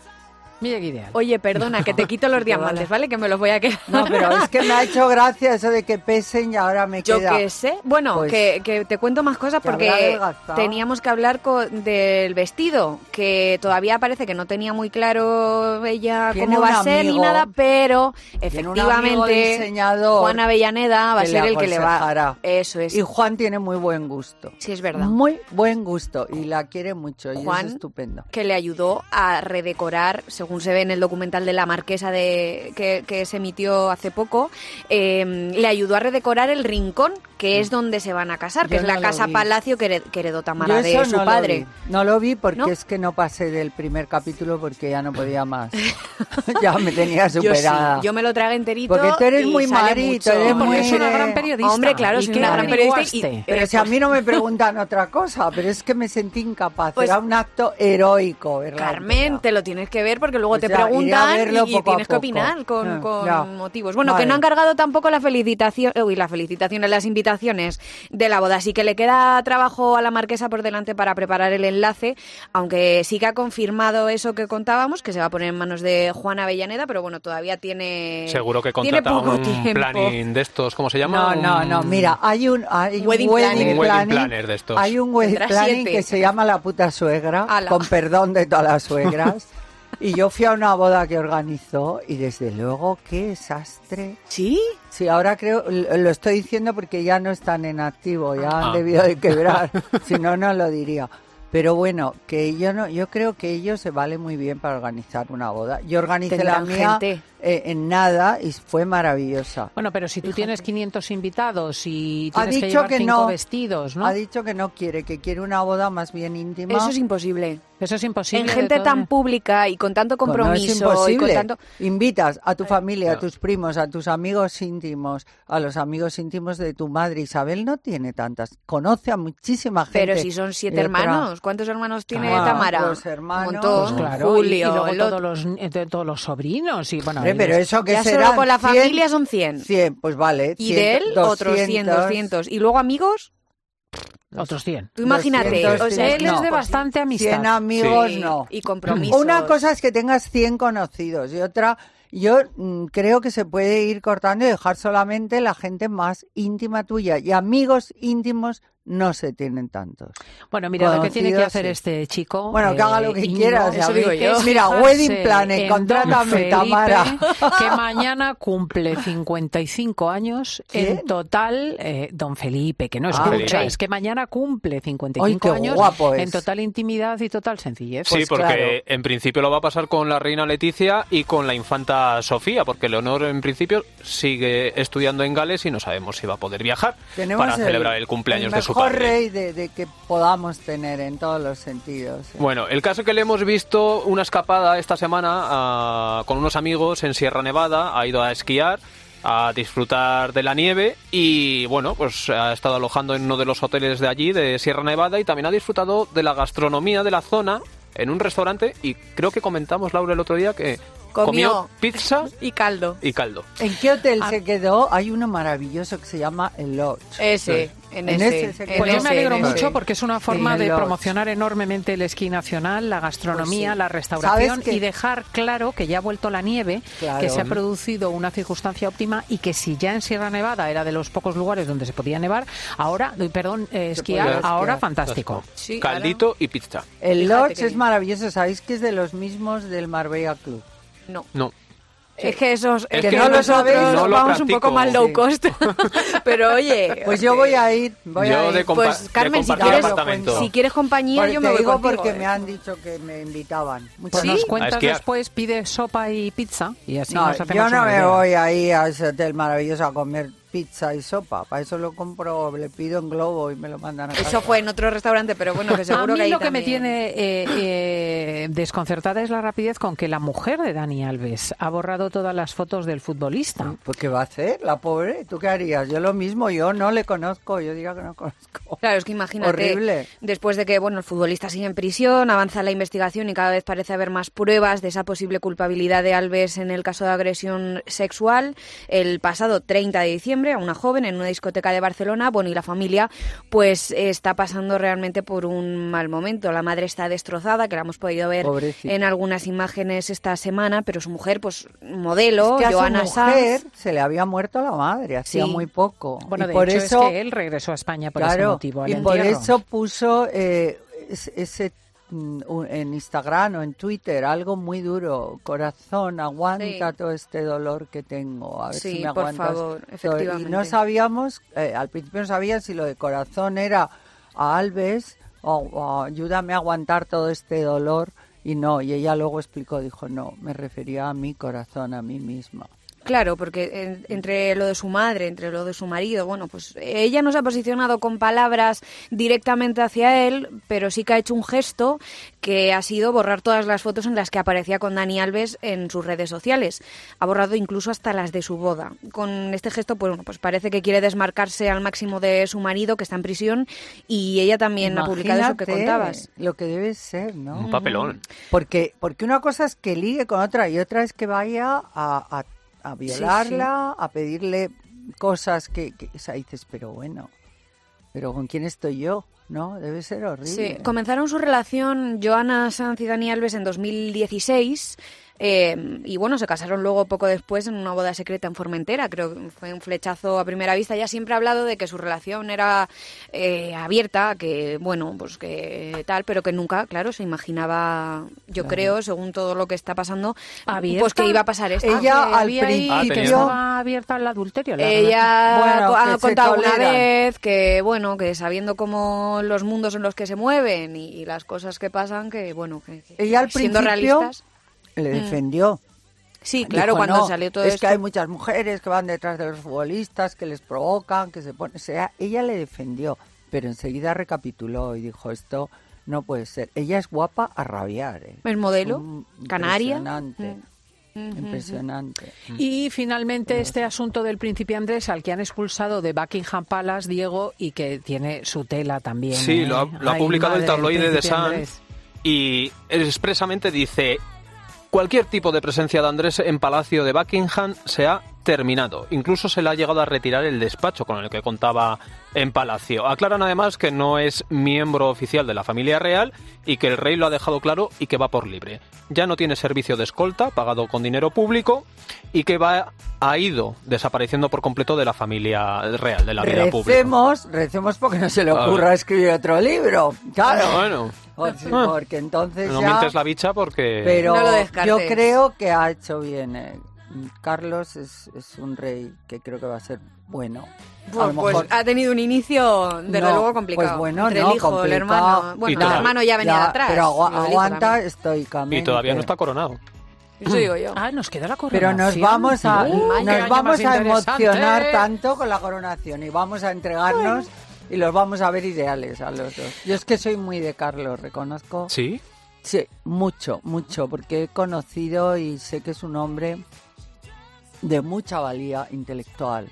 Mira qué ideal. Oye, perdona, que te quito los [laughs] diamantes, ¿vale? Que me los voy a quedar. No, pero es que me ha hecho gracia eso de que pesen y ahora me Yo queda... qué sé. Bueno, Pues, que, que te cuento más cosas porque teníamos que hablar co- del vestido, que todavía parece que no tenía muy claro ella cómo va a ser ni nada, pero efectivamente Juan Avellaneda va a ser el que le va. Eso es. Y Juan tiene muy buen gusto. Sí, es verdad. Muy buen gusto y la quiere mucho y Juan, es estupendo. que le ayudó a redecorar, según se ve en el documental de la Marquesa de que, que se emitió hace poco, eh, le ayudó a redecorar el rincón, que es donde se van a casar, que Yo es la no lo casa vi. palacio que, hered- que heredó Tamara Yo de eso su no padre. Lo vi. No lo vi porque ¿No? es que no pasé del primer capítulo porque ya no podía más. [laughs] ya me tenía Yo sí, superada. yo me lo tragué enterito. Porque tú eres y muy sale Mari, mucho. tú eres porque muy... es una gran periodista. Hombre, claro, ¿Y soy una gran periodista. y- averiguaste? Pero eh, si a pues- mí no me preguntan otra cosa, pero es que me sentí incapaz. Pues- Era un acto heroico, ¿verdad? Carmen, te lo tienes que ver porque luego Pues te ya, preguntan y, tienes que opinar con, Ah, con motivos. Bueno, que no han cargado tampoco la felicitación, uy, las felicitaciones, las invitaciones de la boda, así que le queda trabajo a la marquesa por delante para preparar el enlace, aunque sí que ha confirmado eso que contábamos, que se va a poner en manos de Juana Avellaneda, pero bueno, todavía tiene Seguro que tiene contrata poco un tiempo. planning de estos, ¿cómo se llama? No, no, no. Mira, hay un, hay un Wedding planning, planner de estos. Hay un wedding planning siete. que se llama La puta suegra, Ala. con perdón de todas las [laughs] suegras. Y yo fui a una boda que organizó y desde luego qué desastre. ¿Sí? Sí, ahora creo, lo estoy diciendo porque ya no están en activo, ya han Ah. debido de quebrar, [laughs] si no, no lo diría. Pero bueno, que yo no, yo creo que ellos se vale muy bien para organizar una boda. Yo organicé la mía gente. Eh, en nada y fue maravillosa. Bueno, pero si tú tienes 500 invitados y Ha tienes que dicho llevar que cinco no. vestidos, ¿no? Ha dicho que no quiere, que quiere una boda más bien íntima. Eso es imposible. Eso es imposible. En gente tan pública y con tanto no es compromiso y con tanto... Invitas a tu familia, a tus primos, a tus amigos íntimos, a los amigos íntimos de tu madre. Isabel no tiene tantas. Conoce a muchísima gente. Pero si son siete otra- hermanos, ¿cuántos hermanos tiene Ah, Tamara? los hermanos. Un montón. Pues Claro, Julio, y, luego el todos los, eh, de- todos los sobrinos y bueno, Hombre, y pero eso que Ya será solo con la familia son 100. 100, pues vale. Y de él 100, otros 100, 200. Y luego amigos, otros 100. tú imagínate. 200, o sea, Él es no. de bastante amistad. 100 amigos, Sí, no. Y compromisos. Una cosa es que tengas 100 conocidos y otra, yo mm, creo que se puede ir cortando y dejar solamente la gente más íntima tuya y amigos íntimos no se tienen tantos. Bueno, mira, lo que tiene que hacer sí. este chico. Bueno, que haga lo que Íñigo, quiera, ya eso ves. digo yo. Mira, [laughs] Wedding Planet, contrátame, Felipe, Tamara. Que [laughs] mañana cumple 55 años. ¿Quién? En total, eh, don Felipe, que no Ah, escucha, Felipe. es que mañana cumple 55 Ay, años. guapo. En total intimidad y total sencillez. Sí, Pues porque claro. en principio lo va a pasar con la reina Leticia y con la infanta Sofía, porque Leonor en principio sigue estudiando en Gales y no sabemos si va a poder viajar Tenemos para celebrar el cumpleaños de su mejor padre. rey de, de que podamos tener en todos los sentidos. ¿eh? Bueno, el caso que le hemos visto una escapada esta semana ah, con unos amigos en Sierra Nevada, ha ido a esquiar, a disfrutar de la nieve y bueno, pues ha estado alojando en uno de los hoteles de allí, de Sierra Nevada, y también ha disfrutado de la gastronomía de la zona en un restaurante y creo que comentamos, Laura, el otro día que Comió. pizza Y caldo. y caldo. ¿En qué hotel Ah. se quedó? Hay uno maravilloso que se llama El Lodge. Ese, en, En ese. ese se en quedó. Pues yo me alegro mucho porque es una forma de los- promocionar enormemente el esquí nacional, la gastronomía, Pues sí. la restauración y dejar claro que ya ha vuelto la nieve, Claro. que se ha producido una circunstancia óptima y que si ya en Sierra Nevada era de los pocos lugares donde se podía nevar, ahora, uy, perdón, eh, esquiar, ahora fantástico. Sí, Caldito y pizza. El Lodge es maravilloso. ¿Sabéis que es de los mismos del Marbella Club? No. No. Es que esos Es que que no lo nosotros sabéis, no lo vamos un poco practico. más low Sí. cost. [laughs] Pero oye, Pues yo voy a ir. Voy Yo a ir. de pues de Carmen, si quieres, si quieres compañía, Porque yo me te voy digo contigo, porque ¿eh? me han dicho que me invitaban. Muchas Pues nos gracias. A cuentas esquiar. después, pide sopa y pizza y así No, nos hacemos yo no me idea. voy ahí a ese hotel maravilloso a comer pizza y sopa. Para eso lo compro, le pido en globo y me lo mandan a casa. Eso fue en otro restaurante, pero bueno, que seguro a mí que ahí lo que me tiene eh, eh, desconcertada es la rapidez con que la mujer de Dani Alves ha borrado todas las fotos del futbolista. Pues ¿qué va a hacer la pobre? ¿Tú qué harías? Yo lo mismo, yo no le conozco, yo diría que no conozco. Claro, es que imagínate, Horrible. después de que bueno, el futbolista sigue en prisión, avanza la investigación y cada vez parece haber más pruebas de esa posible culpabilidad de Alves en el caso de agresión sexual, el pasado 30 de diciembre a una joven en una discoteca de Barcelona, bueno, y la familia pues está pasando realmente por un mal momento. La madre está destrozada, que la hemos podido ver Pobrecita. en algunas imágenes esta semana, pero su mujer, pues modelo, Es que a Joana su mujer Sanz, se le había muerto la madre, hacía Sí. muy poco. Bueno, y de por hecho eso, es que él regresó a España por ese motivo, al y por eso puso eh, es- ese en Instagram o en Twitter algo muy duro. Corazón, aguanta Sí. todo este dolor que tengo. A ver Sí, si me por aguantas. favor, todo. Y efectivamente. no sabíamos, eh, al principio no sabían si lo de corazón era a Alves o, o ayúdame a aguantar todo este dolor. Y no, y ella luego explicó, dijo, no, me refería a mi corazón, a mí misma. Claro, porque en- entre lo de su madre, entre lo de su marido, bueno, pues ella no se ha posicionado con palabras directamente hacia él, pero sí que ha hecho un gesto que ha sido borrar todas las fotos en las que aparecía con Dani Alves en sus redes sociales. Ha borrado incluso hasta las de su boda. Con este gesto, pues bueno, pues parece que quiere desmarcarse al máximo de su marido, que está en prisión, y ella también ha publicado eso que contabas. Lo que debe ser, ¿no? Un papelón. Porque, porque una cosa es que ligue con otra y otra es que vaya a, a, a violarla, a pedirle cosas que, que o sea, dices, pero bueno, pero ¿con quién estoy yo? ¿No? Debe ser horrible. Sí, comenzaron su relación Joana Sanz y Dani Alves en 2016 eh, y bueno, se casaron luego poco después en una boda secreta en Formentera. Creo que fue un flechazo a primera vista. Ella siempre ha hablado de que su relación era eh, abierta, que bueno, pues que tal, pero que nunca, claro, se imaginaba, yo Claro. creo, según todo lo que está pasando, ¿Abierta? pues que iba a pasar esto. Ella que al había ahí- Ah, que tenía- estaba abierta al adulterio. la. Ella Bueno, ha contado una vez que, bueno, que sabiendo cómo los mundos en los que se mueven y, y las cosas que pasan, que, bueno, que, que Ella al siendo principio realistas. le Mm. defendió. Sí, claro, Dijo, cuando "No, salió todo es esto. que hay muchas mujeres que van detrás de los futbolistas, que les provocan, que se ponen... O sea, ella le defendió, pero enseguida recapituló y dijo, esto no puede ser. Ella es guapa a rabiar, ¿eh? ¿Es modelo? ¿Canaria? Mm. Impresionante. Y finalmente este asunto del príncipe Andrés, al que han expulsado de Buckingham Palace, Diego, y que tiene su tela también. Sí, ¿eh? lo ha, lo ha Ay, publicado el tabloide de Sun Andrés. y expresamente dice cualquier tipo de presencia de Andrés en Palacio de Buckingham se ha terminado. Incluso se le ha llegado a retirar el despacho con el que contaba en Palacio. Aclaran además que no es miembro oficial de la familia real y que el rey lo ha dejado claro y que va por libre. Ya no tiene servicio de escolta pagado con dinero público y que va ha ido desapareciendo por completo de la familia real, de la vida pública. Recemos, recemos porque no se le ocurra escribir otro libro. Claro. Bueno, sí, Ah. porque entonces no ya... mientes la bicha porque... Pero No lo yo creo que ha hecho bien. eh. Carlos es, es un rey que creo que va a ser bueno. A lo Pues ha tenido un inicio, desde No, luego, complicado. Pues bueno, Entre no, el hijo, el complicado. hermano. Bueno, el hermano ya venía Ya, de atrás. Pero hijo aguanta estoicamente. Y todavía no está coronado. Eso digo yo. Ah, nos queda la Pero coronación. nos vamos a, qué nos vamos a emocionar tanto con la coronación y vamos a entregarnos y los vamos a ver ideales a los dos. Yo es que soy muy de Carlos, reconozco. ¿Sí? Sí, mucho, mucho, porque he conocido y sé que es un hombre de mucha valía intelectual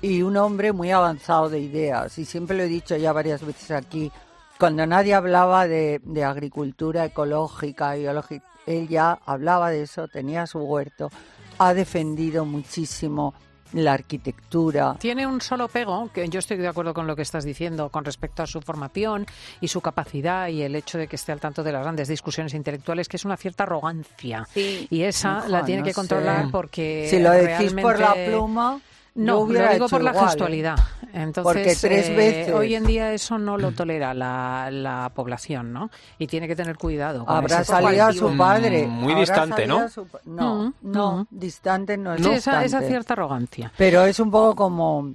y un hombre muy avanzado de ideas. Y siempre lo he dicho ya varias veces aquí, cuando nadie hablaba de, de agricultura ecológica, biológica, él ya hablaba de eso, tenía su huerto, ha defendido muchísimo la arquitectura. Tiene un solo pego, que yo estoy de acuerdo con lo que estás diciendo con respecto a su formación y su capacidad y el hecho de que esté al tanto de las grandes discusiones intelectuales, que es una cierta arrogancia. Sí. Y esa Ojo, la tiene no que controlar sé. porque. Si lo decís por la pluma, No, hubiera lo digo hecho por la igual, ¿eh? gestualidad. Entonces, Porque tres eh, veces- hoy en día eso no lo tolera la, la población, ¿no? Y tiene que tener cuidado. con Habrá salido a su padre. Mm, muy distante, ¿no? su No, Mm, no, mm. distante no es Sí, esa, cierta arrogancia. Pero es un poco como,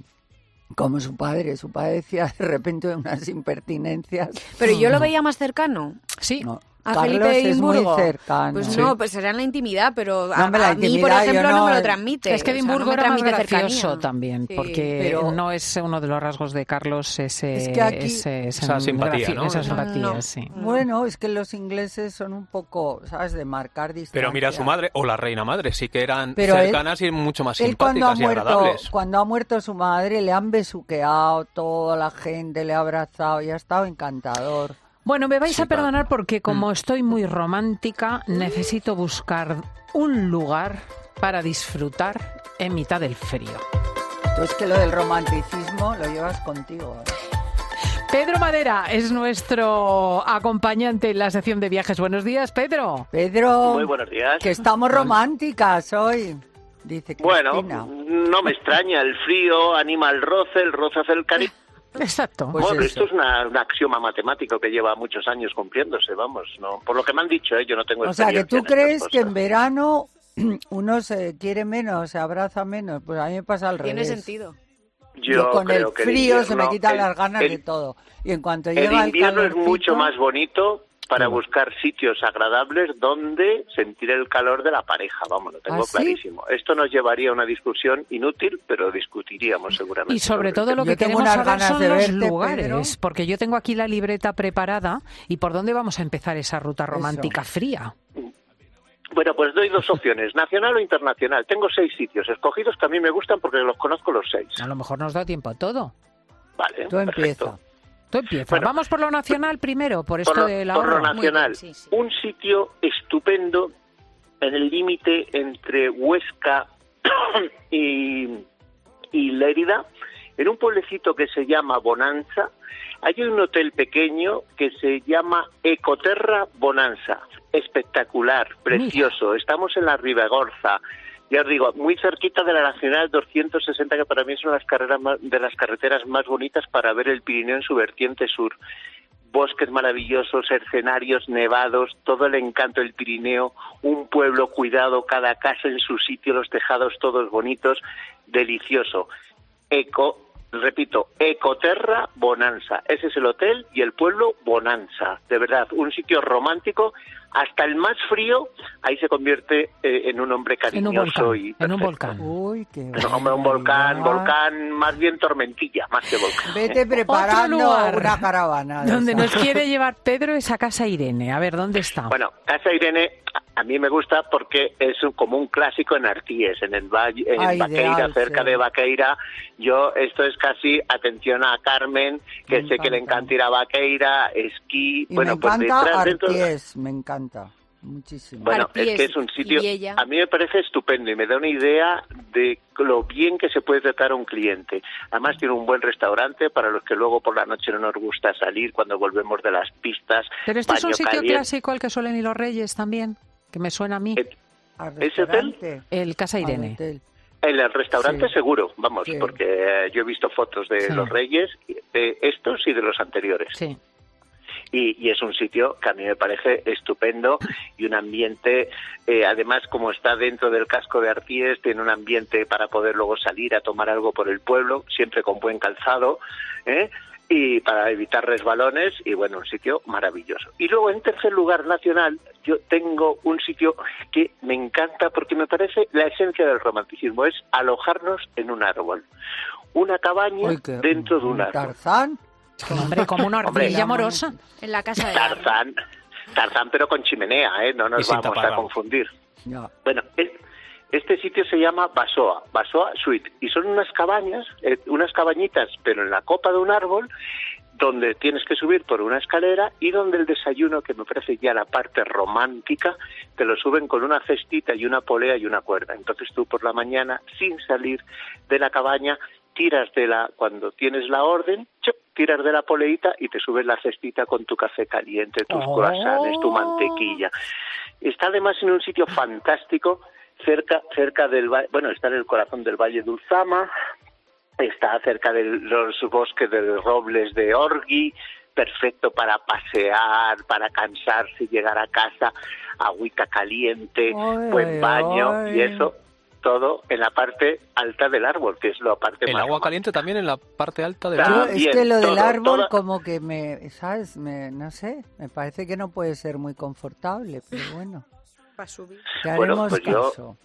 como su padre. Su padre decía de repente unas impertinencias. Pero yo lo veía más cercano. Sí. No. A Carlos Felipe es muy Edimburgo. cercano. Pues Sí. no, pues será en la intimidad, pero a, No, hombre, la a mí, por ejemplo, no, no- me lo transmite. Es que o sea, no Edimburgo me era más transmite gracioso cercanía. también, Sí. porque Pero- no es uno de los rasgos de Carlos ese, Es que aquí- ese- ese Esa simpatía, ¿no? Esa simpatía, no. sí. Bueno, es que los ingleses son un poco, ¿sabes?, de marcar distancia. Pero mira a su madre o la reina madre, sí que eran Pero él- cercanas y mucho más Él cuando ha simpáticas y muerto, agradables. cuando ha muerto su madre, le han besuqueado toda la gente, le ha abrazado y ha estado encantador. Bueno, me vais Sí, a perdonar porque Mm. como estoy muy romántica, necesito buscar un lugar para disfrutar en mitad del frío. Tú es que lo del romanticismo lo llevas contigo. ¿eh? Pedro Madera es nuestro acompañante en la sección de viajes. Buenos días, Pedro. Pedro, Muy buenos días. que estamos románticas hoy, dice Bueno, no me extraña, el frío anima el roce, el roce hace el cariño. Exacto. Pues bueno, eso. esto es una, un axioma matemático que lleva muchos años cumpliéndose, vamos, no, por lo que me han dicho, ¿eh? yo no tengo o sea, que tú en crees que en verano [clears throat] uno se quiere menos, se abraza menos. Pues a mí me pasa al Tiene revés. sentido. Yo, Yo con el que frío se me quitan el- las ganas el- de todo. Y en cuanto El llega el invierno es calorcito- mucho más bonito para buscar sitios agradables donde sentir el calor de la pareja, vamos, lo tengo ¿Ah, sí? clarísimo. Esto nos llevaría a una discusión inútil, pero discutiríamos seguramente. Y sobre todo lo que Yo tengo queremos unas ganas son de los verte, lugares, Pedro. porque yo tengo aquí la libreta preparada y por dónde vamos a empezar esa ruta romántica fría. Bueno, pues doy dos opciones, [laughs] nacional o internacional. Tengo seis sitios escogidos que a mí me gustan porque los conozco los seis. A lo mejor nos da tiempo a todo. Vale, Tú perfecto. empieza. Tú empieza. Bueno. Vamos por lo nacional primero, por esto Por lo, del por lo nacional, Muy bien, sí, sí. un sitio estupendo en el límite entre Huesca [coughs] y, y Lérida, en un pueblecito que se llama Bonanza, hay un hotel pequeño que se llama Ecoterra Bonanza. Espectacular, precioso. Estamos en la Ribagorza. Ya os digo, muy cerquita de la Nacional 260, que para mí son las carreras de las carreteras más bonitas para ver el Pirineo en su vertiente sur bosques maravillosos, escenarios nevados, todo el encanto del Pirineo, un pueblo cuidado, cada casa en su sitio, los tejados todos bonitos, delicioso. Eco, repito, Ecoterra Bonanza. Ese es el hotel y el pueblo Bonanza. De verdad, un sitio romántico. Hasta el más frío, ahí se convierte eh, en un hombre En un cariñoso volcán. y En un volcán. Uy, qué No, hombre, un volcán, volcán, más bien tormentilla, más que volcán. Vete preparando lugar una caravana. de [laughs] Donde esas. nos quiere llevar Pedro es a casa Irene. A ver, ¿dónde está? Bueno, Casa Irene a- mí me gusta porque es un- como un clásico en Artíes, en el valle, en Ah, Vaqueira, ideal, cerca sí. de Vaqueira. Yo, esto es casi atención a Carmen, que Me sé que le encanta. encanta ir a Vaqueira, esquí. Y bueno, me pues encanta detrás dentro. Arties, me encanta. Muchísimo. Bueno, es que es un sitio, a mí me parece estupendo y me da una idea de lo bien que se puede tratar a un cliente. Además tiene un buen restaurante para los que luego por la noche no nos gusta salir cuando volvemos de las pistas. Pero este es un sitio caliente. clásico al que suelen ir los reyes también. que me suena a mí. ¿Ese hotel? El Casa Irene. En el restaurante Sí. seguro, vamos, Sí. porque eh, yo he visto fotos de Sí. los reyes, de estos y de los anteriores. Sí. Y, y es un sitio que a mí me parece estupendo y un ambiente, eh, además como está dentro del casco de Arties, tiene un ambiente para poder luego salir a tomar algo por el pueblo, siempre con buen calzado, ¿eh? y para evitar resbalones y bueno, un sitio maravilloso. Y luego en tercer lugar nacional yo tengo un sitio que me encanta porque me parece la esencia del romanticismo, es alojarnos en un árbol. Una cabaña dentro de un árbol. Tarzán. Hombre, como una [laughs] Hombre. ardilla amorosa. En la casa de Tarzán, Tarzán pero con chimenea, ¿eh? no nos vamos a confundir. Ya. Bueno, es- este sitio se llama Basoa, Basoa Suite, y son unas cabañas, eh, unas cabañitas, pero en la copa de un árbol, donde tienes que subir por una escalera y donde el desayuno, que me parece ya la parte romántica, te lo suben con una cestita y una polea y una cuerda. Entonces tú por la mañana, sin salir de la cabaña, tiras de la, cuando tienes la orden, ¡chup! Tiras de la poleita y te subes la cestita con tu café caliente, tus Oh. croissants, tu mantequilla. Está además en un sitio fantástico, cerca, cerca del, bueno, está en el corazón del Valle de Ulzama, está cerca de los bosques de robles de Orgui, perfecto para pasear, para cansarse, llegar a casa, agüita caliente, Ay, buen baño ay. y eso todo en la parte alta del árbol, que es la parte El más agua caliente también en la parte alta del árbol. es que lo del árbol toda- como que me, ¿sabes? Me, no sé, me parece que no puede ser muy confortable, pero bueno, Para subir. Bueno, haremos pues yo- caso.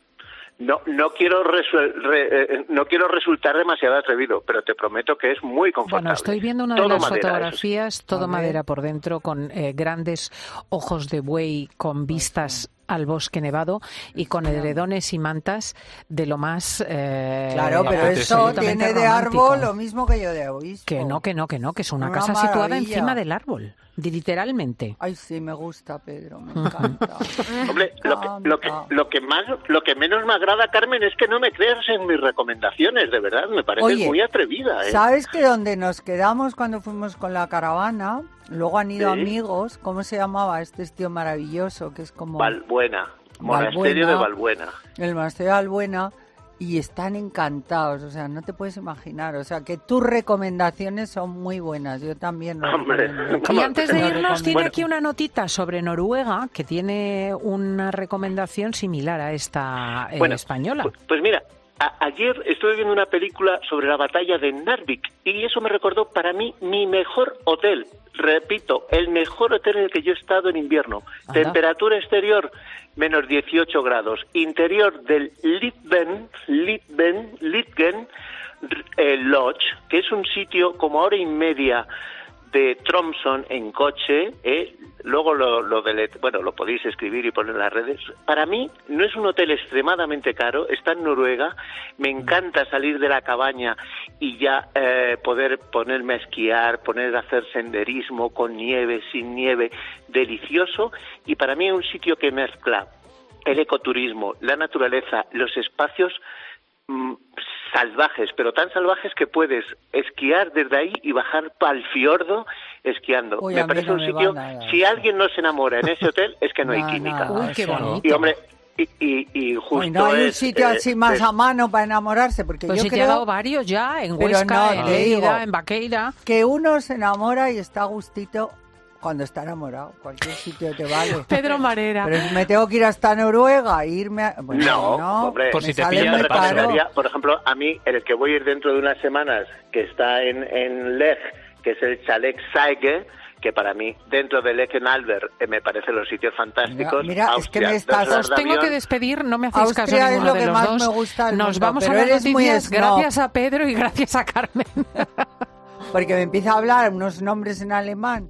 No, no quiero re- eh, no quiero resultar demasiado atrevido, pero te prometo que es muy confortable. Bueno, estoy viendo una de Todo las madera, eso sí. fotografías, todo madera por dentro, con eh, grandes ojos de buey, con vistas al bosque nevado y con edredones y mantas de lo más. eh, Claro, pero eso tiene de romántico. árbol lo mismo que yo de obispo. Que no, que no, que no, que es una, Una casa situada encima del árbol, literalmente. Ay, sí, me gusta, Pedro, me encanta. [laughs] Hombre, lo que, lo, que, encanta. lo, que más, lo que menos me agrada, Carmen, es que no me creas en mis recomendaciones, de verdad, me parece Oye, muy atrevida. ¿eh? ¿Sabes que donde nos quedamos cuando fuimos con la caravana, luego han ido Sí. amigos, ¿cómo se llamaba este tío maravilloso que es como Valbuena, monasterio de Valbuena. el monasterio de Albuena y están encantados, o sea, no te puedes imaginar, o sea, que tus recomendaciones son muy buenas, yo también lo Hombre. Y antes de irnos, tiene aquí una notita sobre Noruega que tiene una recomendación similar a esta eh, Bueno, española. Pues, pues mira, a- ayer estuve viendo una película sobre la batalla de Narvik y eso me recordó para mí mi mejor hotel. Repito, el mejor hotel en el que yo he estado en invierno. Temperatura exterior menos 18 grados. Interior del Litven, Litven, Litgen eh, Lodge, que es un sitio como a hora y media de Tromson en coche, ¿eh? luego lo, lo bueno, lo podéis escribir y poner en las redes. Para mí no es un hotel extremadamente caro, está en Noruega, me encanta salir de la cabaña y ya eh, poder ponerme a esquiar, poner a hacer senderismo con nieve, sin nieve, delicioso y para mí es un sitio que mezcla el ecoturismo, la naturaleza, los espacios mm, salvajes, pero tan salvajes que puedes esquiar desde ahí y bajar al fiordo esquiando. Uy, me parece no un me sitio, nada si eso. alguien no se enamora en ese hotel, es que no hay [laughs] química. Uy, qué bonito. Y hombre, y, y, y justo Ay, no hay un sitio eh, así más es- a mano para enamorarse, porque Pues yo te creo dado varios ya, en Huesca, no, en digo. en Baqueira. que uno se enamora y está a gustito cuando está enamorado. Cualquier sitio te vale. [laughs] Pedro Marera. Pero si me tengo que ir hasta Noruega e irme a... Bueno, No, no, hombre, Por si te sale pilla muy de paso. caro. recomendaría, por ejemplo, a mí, el que voy a ir dentro de unas semanas, que está en, en Leg, que es el Chalet Saige, que para mí, dentro de Leg en Albert, eh, me parecen los sitios fantásticos. Mira, mira, es que me Austria, estás- Os tengo que despedir, no me hacéis caso Austria es ninguno lo de que los más dos. me gusta del Nos mundo, vamos a las eres muy noticias gracias a Pedro y gracias a Carmen. [laughs] Porque me empieza a hablar unos nombres en alemán